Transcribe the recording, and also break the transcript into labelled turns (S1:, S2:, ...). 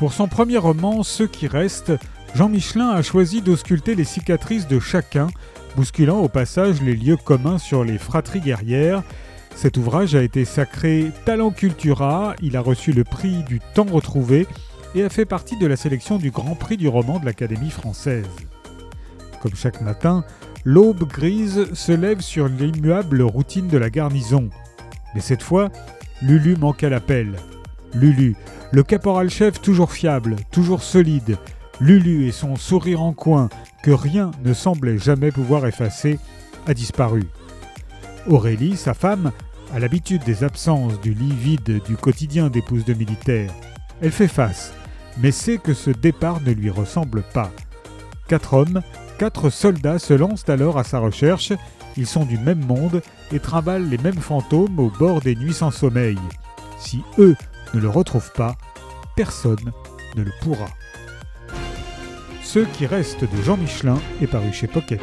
S1: Pour son premier roman, Ceux qui restent, Jean Michelin a choisi d'ausculter les cicatrices de chacun, bousculant au passage les lieux communs sur les fratries guerrières. Cet ouvrage a été sacré Talent Cultura, il a reçu le prix du temps retrouvé et a fait partie de la sélection du Grand Prix du roman de l'Académie française. Comme chaque matin, l'aube grise se lève sur l'immuable routine de la garnison. Mais cette fois, Lulu manque à l'appel. Lulu, le caporal-chef toujours fiable, toujours solide. Lulu et son sourire en coin, que rien ne semblait jamais pouvoir effacer, a disparu. Aurélie, sa femme, a l'habitude des absences du lit vide du quotidien d'épouse de militaire. Elle fait face, mais sait que ce départ ne lui ressemble pas. Quatre hommes, quatre soldats se lancent alors à sa recherche. Ils sont du même monde et travaillent les mêmes fantômes au bord des nuits sans sommeil. Si eux ne le retrouvent pas, personne ne le pourra. Ceux qui restent de Jean Michelin est paru chez Pocket.